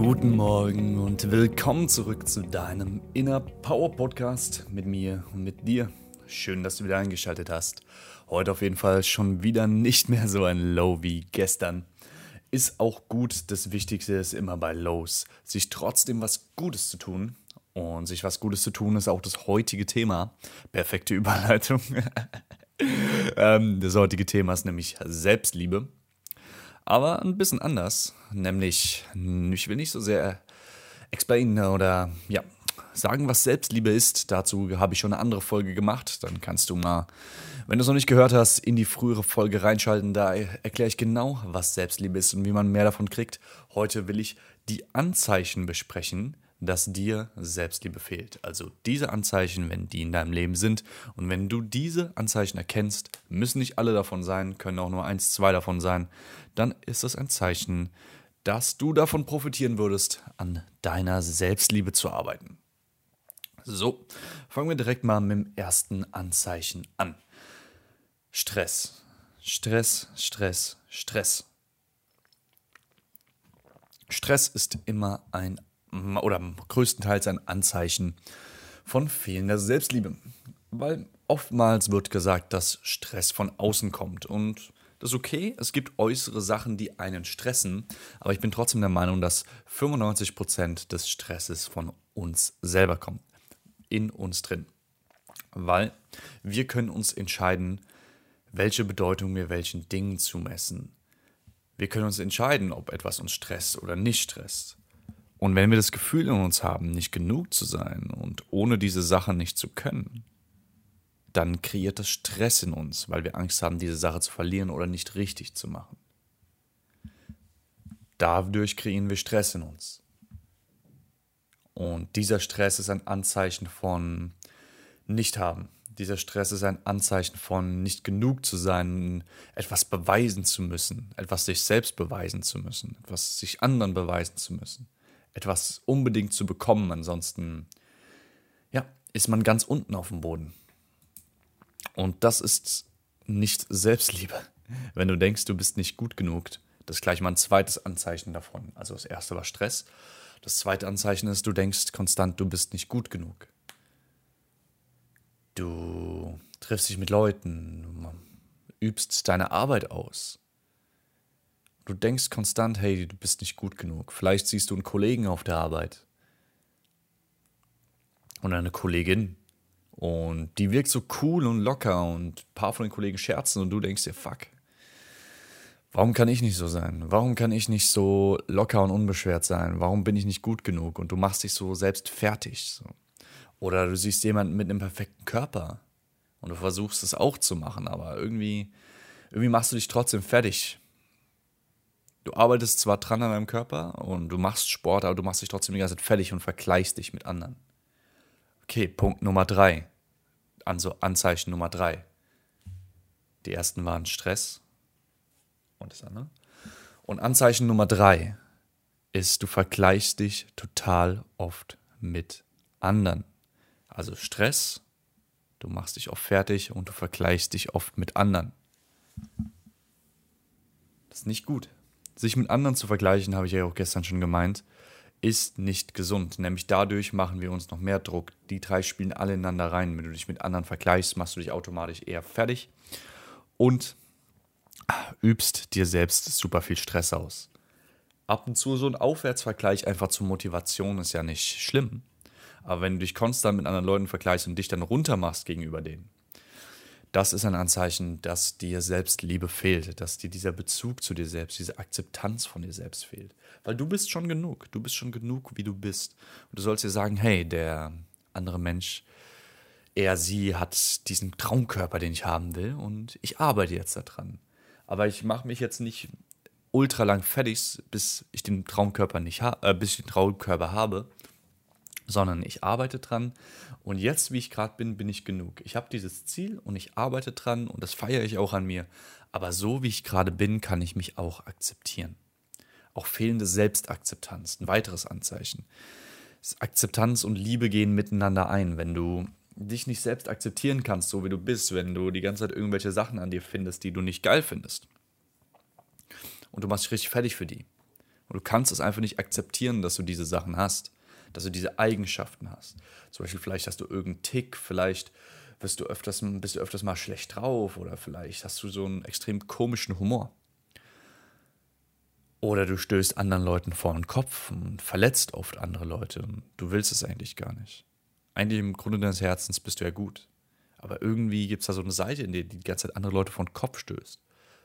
Guten Morgen und willkommen zurück zu deinem Inner Power Podcast mit mir und mit dir. Schön, dass du wieder eingeschaltet hast. Heute auf jeden Fall schon wieder nicht mehr so ein Low wie gestern. Ist auch gut. Das Wichtigste ist immer bei Lows, sich trotzdem was Gutes zu tun. Und sich was Gutes zu tun ist auch das heutige Thema. Perfekte Überleitung. Ähm, das heutige Thema ist nämlich Selbstliebe aber ein bisschen anders. Nämlich, ich will nicht so sehr explain oder ja, sagen, was Selbstliebe ist. Dazu habe ich schon eine andere Folge gemacht. Dann kannst du mal, wenn du es noch nicht gehört hast, in die frühere Folge reinschalten. Da erkläre ich genau, was Selbstliebe ist und wie man mehr davon kriegt. Heute will ich die Anzeichen besprechen, dass dir Selbstliebe fehlt. Also diese Anzeichen, wenn die in deinem Leben sind und wenn du diese Anzeichen erkennst, müssen nicht alle davon sein, können auch nur eins, zwei davon sein, dann ist das ein Zeichen, dass du davon profitieren würdest, an deiner Selbstliebe zu arbeiten. So, fangen wir direkt mal mit dem ersten Anzeichen an. Stress. Stress, Stress, Stress. Stress ist immer ein oder größtenteils ein Anzeichen von fehlender Selbstliebe. Weil oftmals wird gesagt, dass Stress von außen kommt. Und das ist okay. Es gibt äußere Sachen, die einen stressen. Aber ich bin trotzdem der Meinung, dass 95% des Stresses von uns selber kommt. In uns drin. Weil wir können uns entscheiden, welche Bedeutung wir welchen Dingen zumessen. Wir können uns entscheiden, ob etwas uns stresst oder nicht stresst. Und wenn wir das Gefühl in uns haben, nicht genug zu sein und ohne diese Sache nicht zu können, dann kreiert das Stress in uns, weil wir Angst haben, diese Sache zu verlieren oder nicht richtig zu machen. Dadurch kreieren wir Stress in uns. Und dieser Stress ist ein Anzeichen von Nicht-Haben. Dieser Stress ist ein Anzeichen von nicht genug zu sein, etwas beweisen zu müssen, etwas sich selbst beweisen zu müssen, etwas sich anderen beweisen zu müssen etwas unbedingt zu bekommen. Ansonsten, ja, ist man ganz unten auf dem Boden. Und das ist nicht Selbstliebe. Wenn du denkst, du bist nicht gut genug, das ist gleich mal ein zweites Anzeichen davon. Also das erste war Stress. Das zweite Anzeichen ist, du denkst konstant, du bist nicht gut genug. Du triffst dich mit Leuten, übst deine Arbeit aus. Du denkst konstant, hey, du bist nicht gut genug. Vielleicht siehst du einen Kollegen auf der Arbeit und eine Kollegin und die wirkt so cool und locker und ein paar von den Kollegen scherzen und du denkst dir, fuck, warum kann ich nicht so sein? Warum kann ich nicht so locker und unbeschwert sein? Warum bin ich nicht gut genug? Und du machst dich so selbst fertig. So. Oder du siehst jemanden mit einem perfekten Körper und du versuchst es auch zu machen, aber irgendwie, irgendwie machst du dich trotzdem fertig du arbeitest zwar dran an deinem Körper und du machst Sport, aber du machst dich trotzdem die ganze Zeit fertig und vergleichst dich mit anderen. Okay, Punkt Nummer drei. Also Anzeichen Nummer drei. Die ersten waren Stress und das andere. Und Anzeichen Nummer drei ist, du vergleichst dich total oft mit anderen. Also Stress, du machst dich oft fertig und du vergleichst dich oft mit anderen. Das ist nicht gut. Sich mit anderen zu vergleichen, habe ich ja auch gestern schon gemeint, ist nicht gesund. Nämlich dadurch machen wir uns noch mehr Druck. Die drei spielen alle ineinander rein. Wenn du dich mit anderen vergleichst, machst du dich automatisch eher fertig und übst dir selbst super viel Stress aus. Ab und zu so ein Aufwärtsvergleich einfach zur Motivation ist ja nicht schlimm. Aber wenn du dich konstant mit anderen Leuten vergleichst und dich dann runtermachst gegenüber denen, das ist ein Anzeichen, dass dir Selbstliebe fehlt, dass dir dieser Bezug zu dir selbst, diese Akzeptanz von dir selbst fehlt. Weil du bist schon genug, du bist schon genug, wie du bist. Und du sollst dir sagen, hey, der andere Mensch, er, sie hat diesen Traumkörper, den ich haben will und ich arbeite jetzt daran. Aber ich mache mich jetzt nicht ultra lang fertig, bis ich den Traumkörper nicht ha äh, bis ich den Traumkörper habe, sondern ich arbeite dran und jetzt, wie ich gerade bin, bin ich genug. Ich habe dieses Ziel und ich arbeite dran und das feiere ich auch an mir. Aber so, wie ich gerade bin, kann ich mich auch akzeptieren. Auch fehlende Selbstakzeptanz, ein weiteres Anzeichen. Akzeptanz und Liebe gehen miteinander ein. Wenn du dich nicht selbst akzeptieren kannst, so wie du bist, wenn du die ganze Zeit irgendwelche Sachen an dir findest, die du nicht geil findest. Und du machst dich richtig fertig für die. Und du kannst es einfach nicht akzeptieren, dass du diese Sachen hast, dass du diese Eigenschaften hast. Zum Beispiel, vielleicht hast du irgendeinen Tick, vielleicht bist du öfters, bist du öfters mal schlecht drauf oder vielleicht hast du so einen extrem komischen Humor. Oder du stößt anderen Leuten vor den Kopf und verletzt oft andere Leute und du willst es eigentlich gar nicht. Eigentlich im Grunde deines Herzens bist du ja gut. Aber irgendwie gibt es da so eine Seite in dir, die die ganze Zeit andere Leute vor den Kopf stößt.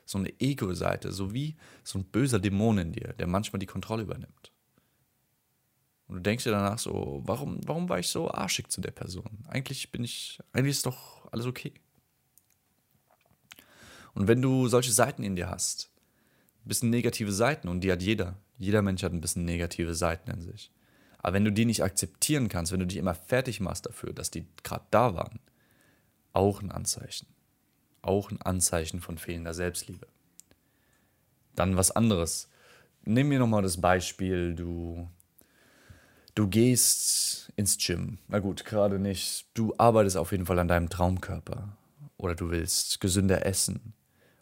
So eine Ego-Seite, so wie so ein böser Dämon in dir, der manchmal die Kontrolle übernimmt. Und du denkst dir danach so, warum, warum war ich so arschig zu der Person? Eigentlich bin ich, eigentlich ist doch alles okay. Und wenn du solche Seiten in dir hast, ein bisschen negative Seiten, und die hat jeder, jeder Mensch hat ein bisschen negative Seiten in sich. Aber wenn du die nicht akzeptieren kannst, wenn du dich immer fertig machst dafür, dass die gerade da waren, auch ein Anzeichen. Auch ein Anzeichen von fehlender Selbstliebe. Dann was anderes. Nimm mir nochmal das Beispiel, du Du gehst ins Gym. Na gut, gerade nicht. Du arbeitest auf jeden Fall an deinem Traumkörper. Oder du willst gesünder essen.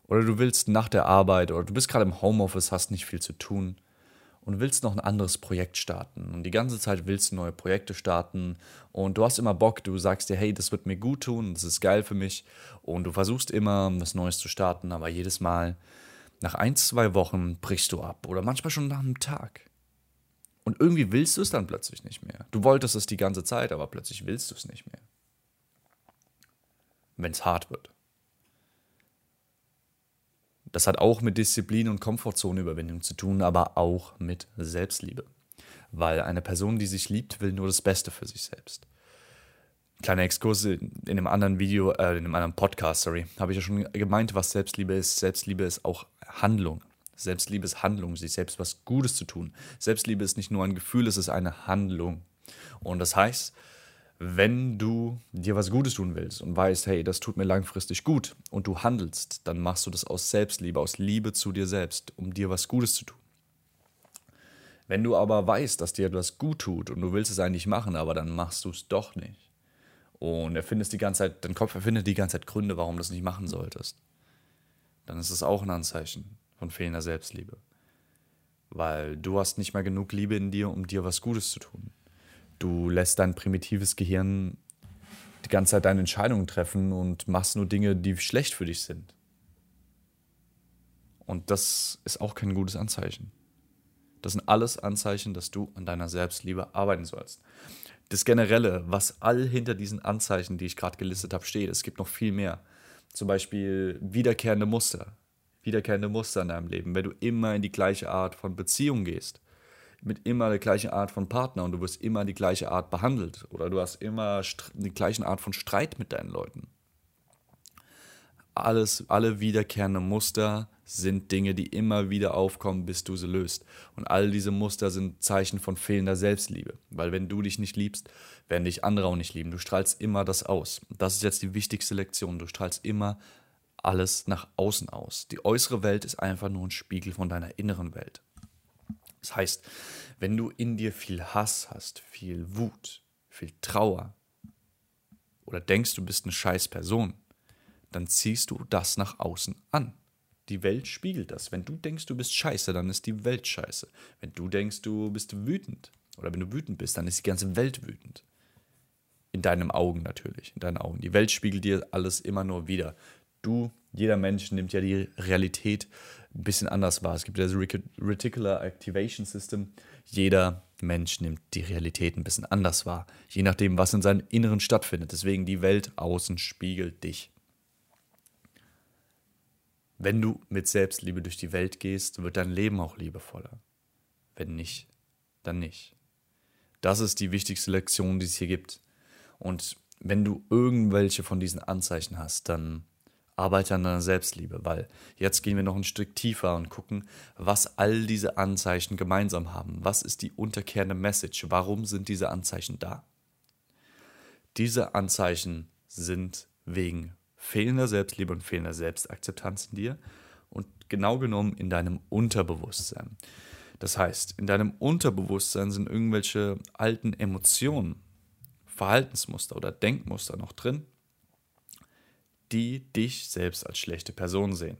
Oder du willst nach der Arbeit oder du bist gerade im Homeoffice, hast nicht viel zu tun und willst noch ein anderes Projekt starten. Und die ganze Zeit willst du neue Projekte starten und du hast immer Bock, du sagst dir, hey, das wird mir gut tun, das ist geil für mich. Und du versuchst immer, was Neues zu starten, aber jedes Mal nach ein, zwei Wochen brichst du ab oder manchmal schon nach einem Tag. Und irgendwie willst du es dann plötzlich nicht mehr. Du wolltest es die ganze Zeit, aber plötzlich willst du es nicht mehr. Wenn es hart wird. Das hat auch mit Disziplin und Komfortzoneüberwindung zu tun, aber auch mit Selbstliebe. Weil eine Person, die sich liebt, will nur das Beste für sich selbst. Kleiner Exkurs in einem anderen Video, äh, in einem anderen Podcast, sorry, habe ich ja schon gemeint, was Selbstliebe ist. Selbstliebe ist auch Handlung. Selbstliebe ist Handlung, sich selbst was Gutes zu tun. Selbstliebe ist nicht nur ein Gefühl, es ist eine Handlung. Und das heißt, wenn du dir was Gutes tun willst und weißt, hey, das tut mir langfristig gut und du handelst, dann machst du das aus Selbstliebe, aus Liebe zu dir selbst, um dir was Gutes zu tun. Wenn du aber weißt, dass dir etwas gut tut und du willst es eigentlich machen, aber dann machst du es doch nicht. Und erfindest die ganze Zeit, dein Kopf erfindet die ganze Zeit Gründe, warum du es nicht machen solltest. Dann ist es auch ein Anzeichen von fehlender Selbstliebe. Weil du hast nicht mehr genug Liebe in dir, um dir was Gutes zu tun. Du lässt dein primitives Gehirn die ganze Zeit deine Entscheidungen treffen und machst nur Dinge, die schlecht für dich sind. Und das ist auch kein gutes Anzeichen. Das sind alles Anzeichen, dass du an deiner Selbstliebe arbeiten sollst. Das Generelle, was all hinter diesen Anzeichen, die ich gerade gelistet habe, steht, es gibt noch viel mehr. Zum Beispiel wiederkehrende Muster wiederkehrende Muster in deinem Leben, wenn du immer in die gleiche Art von Beziehung gehst, mit immer der gleichen Art von Partner und du wirst immer die gleiche Art behandelt oder du hast immer die gleiche Art von Streit mit deinen Leuten. Alles, alle wiederkehrende Muster sind Dinge, die immer wieder aufkommen, bis du sie löst. Und all diese Muster sind Zeichen von fehlender Selbstliebe. Weil wenn du dich nicht liebst, werden dich andere auch nicht lieben. Du strahlst immer das aus. Das ist jetzt die wichtigste Lektion. Du strahlst immer alles nach außen aus. Die äußere Welt ist einfach nur ein Spiegel von deiner inneren Welt. Das heißt, wenn du in dir viel Hass hast, viel Wut, viel Trauer oder denkst, du bist eine scheiß Person, dann ziehst du das nach außen an. Die Welt spiegelt das. Wenn du denkst, du bist scheiße, dann ist die Welt scheiße. Wenn du denkst, du bist wütend oder wenn du wütend bist, dann ist die ganze Welt wütend. In deinen Augen natürlich, in deinen Augen. Die Welt spiegelt dir alles immer nur wieder du, jeder Mensch nimmt ja die Realität ein bisschen anders wahr. Es gibt ja das Reticular Activation System. Jeder Mensch nimmt die Realität ein bisschen anders wahr, je nachdem, was in seinem Inneren stattfindet. Deswegen die Welt außen spiegelt dich. Wenn du mit Selbstliebe durch die Welt gehst, wird dein Leben auch liebevoller. Wenn nicht, dann nicht. Das ist die wichtigste Lektion, die es hier gibt. Und wenn du irgendwelche von diesen Anzeichen hast, dann Arbeite an deiner Selbstliebe, weil jetzt gehen wir noch ein Stück tiefer und gucken, was all diese Anzeichen gemeinsam haben. Was ist die unterkehrende Message? Warum sind diese Anzeichen da? Diese Anzeichen sind wegen fehlender Selbstliebe und fehlender Selbstakzeptanz in dir und genau genommen in deinem Unterbewusstsein. Das heißt, in deinem Unterbewusstsein sind irgendwelche alten Emotionen, Verhaltensmuster oder Denkmuster noch drin, die dich selbst als schlechte Person sehen.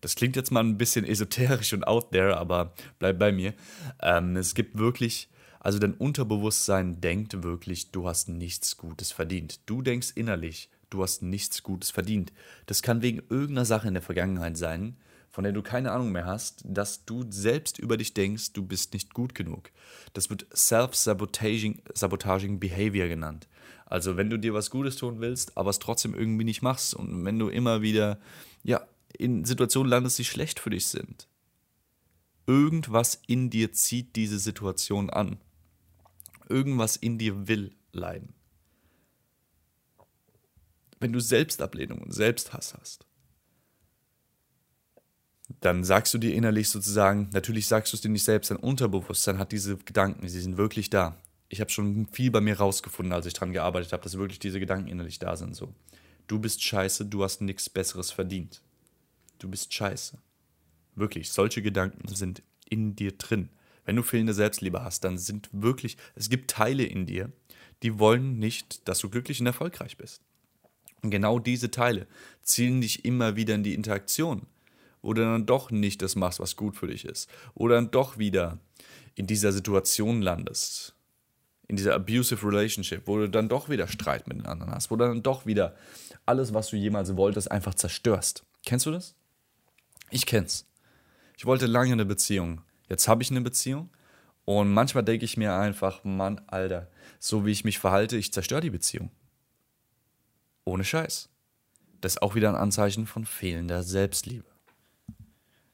Das klingt jetzt mal ein bisschen esoterisch und out there, aber bleib bei mir. Ähm, es gibt wirklich, also dein Unterbewusstsein denkt wirklich, du hast nichts Gutes verdient. Du denkst innerlich, du hast nichts Gutes verdient. Das kann wegen irgendeiner Sache in der Vergangenheit sein, von der du keine Ahnung mehr hast, dass du selbst über dich denkst, du bist nicht gut genug. Das wird Self-Sabotaging Sabotaging Behavior genannt. Also wenn du dir was Gutes tun willst, aber es trotzdem irgendwie nicht machst und wenn du immer wieder ja, in Situationen landest, die schlecht für dich sind. Irgendwas in dir zieht diese Situation an. Irgendwas in dir will leiden. Wenn du Selbstablehnung und Selbsthass hast, dann sagst du dir innerlich sozusagen, natürlich sagst du es dir nicht selbst, dein Unterbewusstsein hat diese Gedanken, sie sind wirklich da. Ich habe schon viel bei mir rausgefunden, als ich dran gearbeitet habe, dass wirklich diese Gedanken innerlich da sind. So, du bist scheiße, du hast nichts Besseres verdient. Du bist scheiße. Wirklich, solche Gedanken sind in dir drin. Wenn du fehlende Selbstliebe hast, dann sind wirklich, es gibt Teile in dir, die wollen nicht, dass du glücklich und erfolgreich bist. Und genau diese Teile zielen dich immer wieder in die Interaktion wo du dann doch nicht das machst, was gut für dich ist. Oder dann doch wieder in dieser Situation landest. In dieser abusive relationship, wo du dann doch wieder Streit mit den anderen hast, wo du dann doch wieder alles, was du jemals wolltest, einfach zerstörst. Kennst du das? Ich kenn's. Ich wollte lange eine Beziehung. Jetzt habe ich eine Beziehung. Und manchmal denke ich mir einfach, Mann, Alter, so wie ich mich verhalte, ich zerstöre die Beziehung. Ohne Scheiß. Das ist auch wieder ein Anzeichen von fehlender Selbstliebe.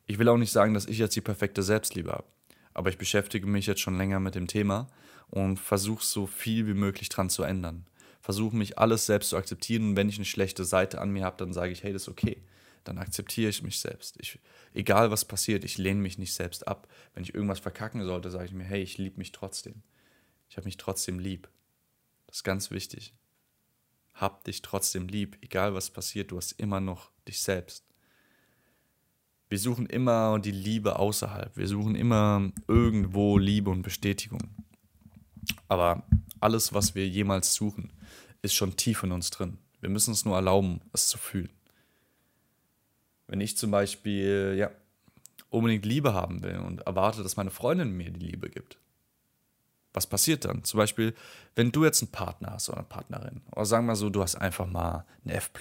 Ich will auch nicht sagen, dass ich jetzt die perfekte Selbstliebe habe, aber ich beschäftige mich jetzt schon länger mit dem Thema und versuche so viel wie möglich dran zu ändern. Versuche mich alles selbst zu akzeptieren wenn ich eine schlechte Seite an mir habe, dann sage ich, hey, das ist okay. Dann akzeptiere ich mich selbst. Ich, egal was passiert, ich lehne mich nicht selbst ab. Wenn ich irgendwas verkacken sollte, sage ich mir, hey, ich liebe mich trotzdem. Ich habe mich trotzdem lieb. Das ist ganz wichtig. Hab dich trotzdem lieb, egal was passiert, du hast immer noch dich selbst. Wir suchen immer die Liebe außerhalb. Wir suchen immer irgendwo Liebe und Bestätigung. Aber alles, was wir jemals suchen, ist schon tief in uns drin. Wir müssen es nur erlauben, es zu fühlen. Wenn ich zum Beispiel ja, unbedingt Liebe haben will und erwarte, dass meine Freundin mir die Liebe gibt, was passiert dann? Zum Beispiel, wenn du jetzt einen Partner hast oder eine Partnerin, oder sagen wir so, du hast einfach mal ein F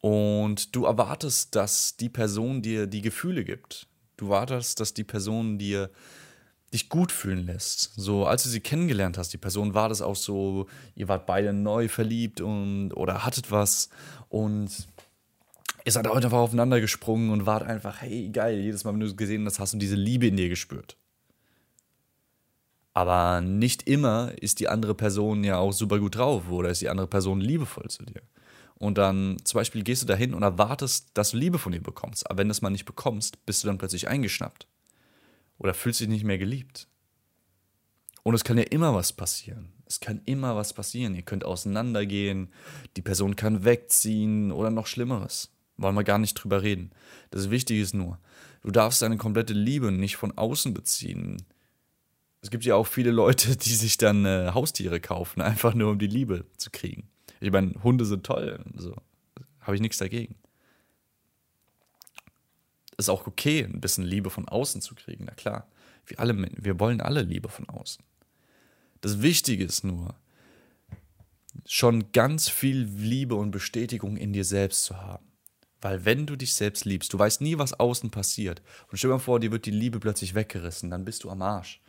und du erwartest, dass die Person dir die Gefühle gibt. Du erwartest, dass die Person dir dich gut fühlen lässt. So, als du sie kennengelernt hast, die Person war das auch so, ihr wart beide neu verliebt und oder hattet was und ihr seid heute einfach aufeinander gesprungen und wart einfach, hey, geil, jedes Mal, wenn du gesehen hast, hast du diese Liebe in dir gespürt. Aber nicht immer ist die andere Person ja auch super gut drauf oder ist die andere Person liebevoll zu dir. Und dann zum Beispiel gehst du dahin und erwartest, dass du Liebe von ihr bekommst. Aber wenn du es mal nicht bekommst, bist du dann plötzlich eingeschnappt. Oder fühlst dich nicht mehr geliebt. Und es kann ja immer was passieren. Es kann immer was passieren. Ihr könnt auseinandergehen, die Person kann wegziehen oder noch Schlimmeres. Wollen wir gar nicht drüber reden. Das Wichtige ist nur, du darfst deine komplette Liebe nicht von außen beziehen. Es gibt ja auch viele Leute, die sich dann äh, Haustiere kaufen, einfach nur um die Liebe zu kriegen. Ich meine, Hunde sind toll, so. Habe ich nichts dagegen. Ist auch okay, ein bisschen Liebe von außen zu kriegen, na klar. Wir, alle, wir wollen alle Liebe von außen. Das Wichtige ist nur, schon ganz viel Liebe und Bestätigung in dir selbst zu haben. Weil wenn du dich selbst liebst, du weißt nie, was außen passiert. Und stell dir mal vor, dir wird die Liebe plötzlich weggerissen, dann bist du am Arsch.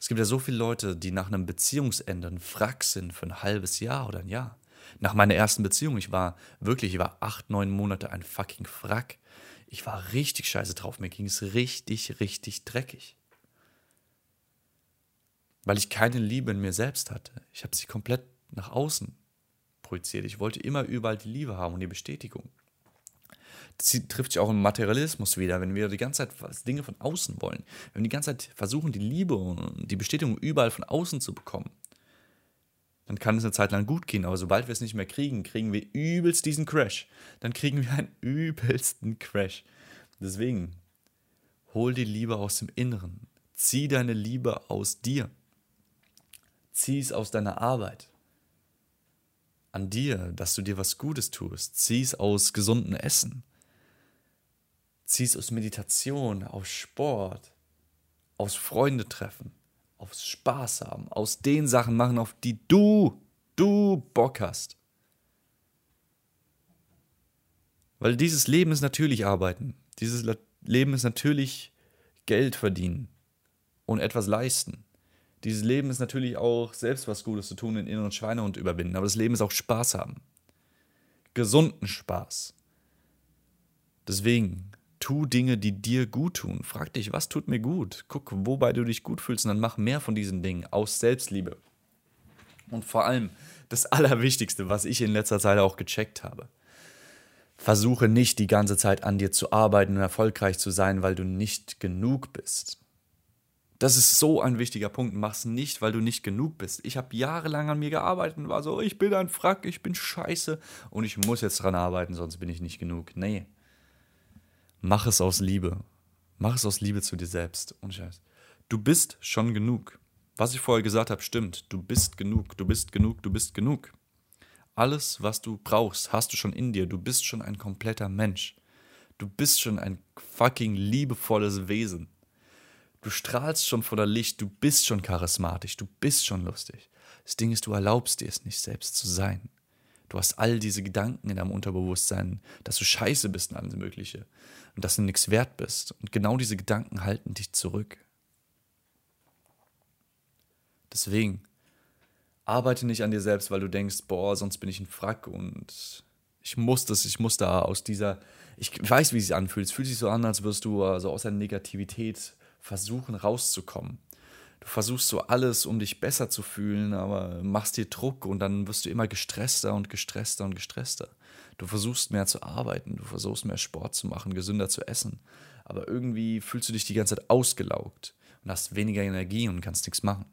Es gibt ja so viele Leute, die nach einem Beziehungsende ein Frack sind für ein halbes Jahr oder ein Jahr. Nach meiner ersten Beziehung, ich war wirklich, ich war acht, neun Monate ein fucking Frack. Ich war richtig scheiße drauf. Mir ging es richtig, richtig dreckig. Weil ich keine Liebe in mir selbst hatte. Ich habe sie komplett nach außen projiziert. Ich wollte immer überall die Liebe haben und die Bestätigung. Das trifft sich auch im Materialismus wieder, wenn wir die ganze Zeit Dinge von außen wollen. Wenn wir die ganze Zeit versuchen, die Liebe und die Bestätigung überall von außen zu bekommen, dann kann es eine Zeit lang gut gehen, aber sobald wir es nicht mehr kriegen, kriegen wir übelst diesen Crash. Dann kriegen wir einen übelsten Crash. Deswegen, hol die Liebe aus dem Inneren. Zieh deine Liebe aus dir. Zieh es aus deiner Arbeit. An dir, dass du dir was Gutes tust. Zieh es aus gesundem Essen. Zieh es aus Meditation, aus Sport, aus Freunde treffen aufs Spaß haben, aus den Sachen machen, auf die du, du Bock hast. Weil dieses Leben ist natürlich arbeiten. Dieses Leben ist natürlich Geld verdienen und etwas leisten. Dieses Leben ist natürlich auch selbst was Gutes zu tun, den inneren Schweinehund überwinden. Aber das Leben ist auch Spaß haben. Gesunden Spaß. Deswegen tu Dinge, die dir gut tun. Frag dich, was tut mir gut? Guck, wobei du dich gut fühlst und dann mach mehr von diesen Dingen aus Selbstliebe. Und vor allem das Allerwichtigste, was ich in letzter Zeit auch gecheckt habe. Versuche nicht die ganze Zeit an dir zu arbeiten und erfolgreich zu sein, weil du nicht genug bist. Das ist so ein wichtiger Punkt. Mach's nicht, weil du nicht genug bist. Ich habe jahrelang an mir gearbeitet und war so, ich bin ein Frack, ich bin scheiße und ich muss jetzt dran arbeiten, sonst bin ich nicht genug. Nee, Mach es aus Liebe. Mach es aus Liebe zu dir selbst. Und Scheiß. Du bist schon genug. Was ich vorher gesagt habe, stimmt. Du bist genug, du bist genug, du bist genug. Alles, was du brauchst, hast du schon in dir. Du bist schon ein kompletter Mensch. Du bist schon ein fucking liebevolles Wesen. Du strahlst schon voller Licht, du bist schon charismatisch, du bist schon lustig. Das Ding ist, du erlaubst dir es nicht selbst zu sein. Du hast all diese Gedanken in deinem Unterbewusstsein, dass du scheiße bist und alles Mögliche und dass du nichts wert bist. Und genau diese Gedanken halten dich zurück. Deswegen, arbeite nicht an dir selbst, weil du denkst, boah, sonst bin ich ein Frack und ich muss das, ich muss da aus dieser, ich weiß, wie es sich anfühlt. Es fühlt sich so an, als wirst du also aus der Negativität versuchen rauszukommen. Du versuchst so alles, um dich besser zu fühlen, aber machst dir Druck und dann wirst du immer gestresster und gestresster und gestresster. Du versuchst mehr zu arbeiten, du versuchst mehr Sport zu machen, gesünder zu essen. Aber irgendwie fühlst du dich die ganze Zeit ausgelaugt und hast weniger Energie und kannst nichts machen.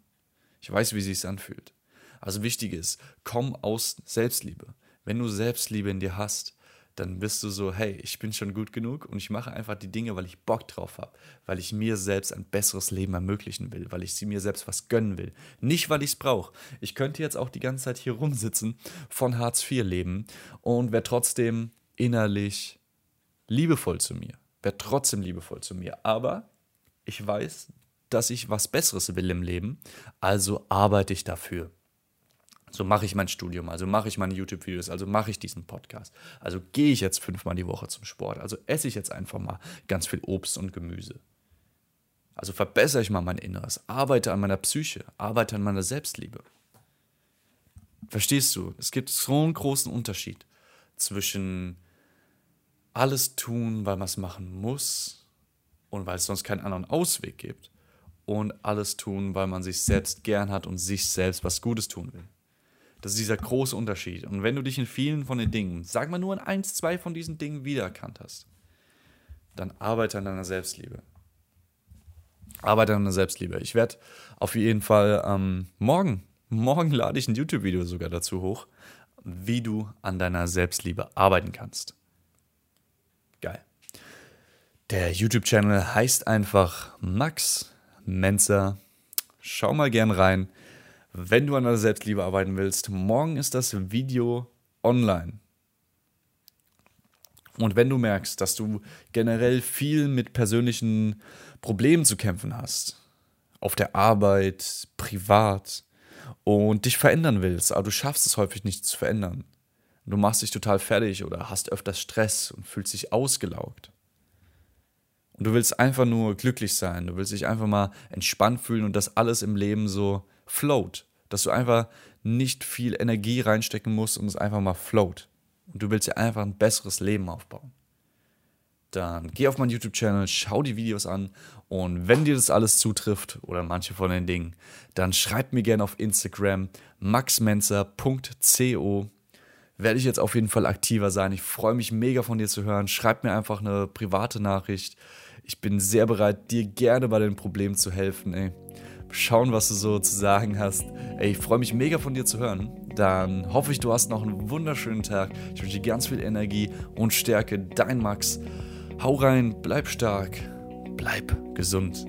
Ich weiß, wie es sich anfühlt. Also wichtig ist, komm aus Selbstliebe. Wenn du Selbstliebe in dir hast, dann bist du so, hey, ich bin schon gut genug und ich mache einfach die Dinge, weil ich Bock drauf habe, weil ich mir selbst ein besseres Leben ermöglichen will, weil ich sie mir selbst was gönnen will. Nicht, weil ich es brauche. Ich könnte jetzt auch die ganze Zeit hier rumsitzen, von Hartz IV leben und wäre trotzdem innerlich liebevoll zu mir. Wäre trotzdem liebevoll zu mir. Aber ich weiß, dass ich was Besseres will im Leben, also arbeite ich dafür. So mache ich mein Studium, also mache ich meine YouTube-Videos, also mache ich diesen Podcast. Also gehe ich jetzt fünfmal die Woche zum Sport, also esse ich jetzt einfach mal ganz viel Obst und Gemüse. Also verbessere ich mal mein Inneres, arbeite an meiner Psyche, arbeite an meiner Selbstliebe. Verstehst du? Es gibt so einen großen Unterschied zwischen alles tun, weil man es machen muss und weil es sonst keinen anderen Ausweg gibt und alles tun, weil man sich selbst gern hat und sich selbst was Gutes tun will. Das ist dieser große Unterschied. Und wenn du dich in vielen von den Dingen, sag mal nur in eins, zwei von diesen Dingen wiedererkannt hast, dann arbeite an deiner Selbstliebe. Arbeite an deiner Selbstliebe. Ich werde auf jeden Fall ähm, morgen, morgen lade ich ein YouTube-Video sogar dazu hoch, wie du an deiner Selbstliebe arbeiten kannst. Geil. Der YouTube-Channel heißt einfach Max Menzer. Schau mal gern rein wenn du an der Selbstliebe arbeiten willst, morgen ist das Video online. Und wenn du merkst, dass du generell viel mit persönlichen Problemen zu kämpfen hast, auf der Arbeit, privat und dich verändern willst, aber du schaffst es häufig nicht zu verändern, du machst dich total fertig oder hast öfters Stress und fühlst dich ausgelaugt. Und du willst einfach nur glücklich sein, du willst dich einfach mal entspannt fühlen und das alles im Leben so float. Dass du einfach nicht viel Energie reinstecken musst und es einfach mal float. Und du willst dir einfach ein besseres Leben aufbauen. Dann geh auf meinen YouTube-Channel, schau die Videos an und wenn dir das alles zutrifft oder manche von den Dingen, dann schreib mir gerne auf Instagram maxmenzer.co werde ich jetzt auf jeden Fall aktiver sein. Ich freue mich mega von dir zu hören. Schreib mir einfach eine private Nachricht. Ich bin sehr bereit, dir gerne bei den Problemen zu helfen. Ey. Schauen, was du so zu sagen hast. Ey, ich freue mich mega von dir zu hören. Dann hoffe ich, du hast noch einen wunderschönen Tag. Ich wünsche dir ganz viel Energie und Stärke. Dein Max. Hau rein, bleib stark, bleib gesund.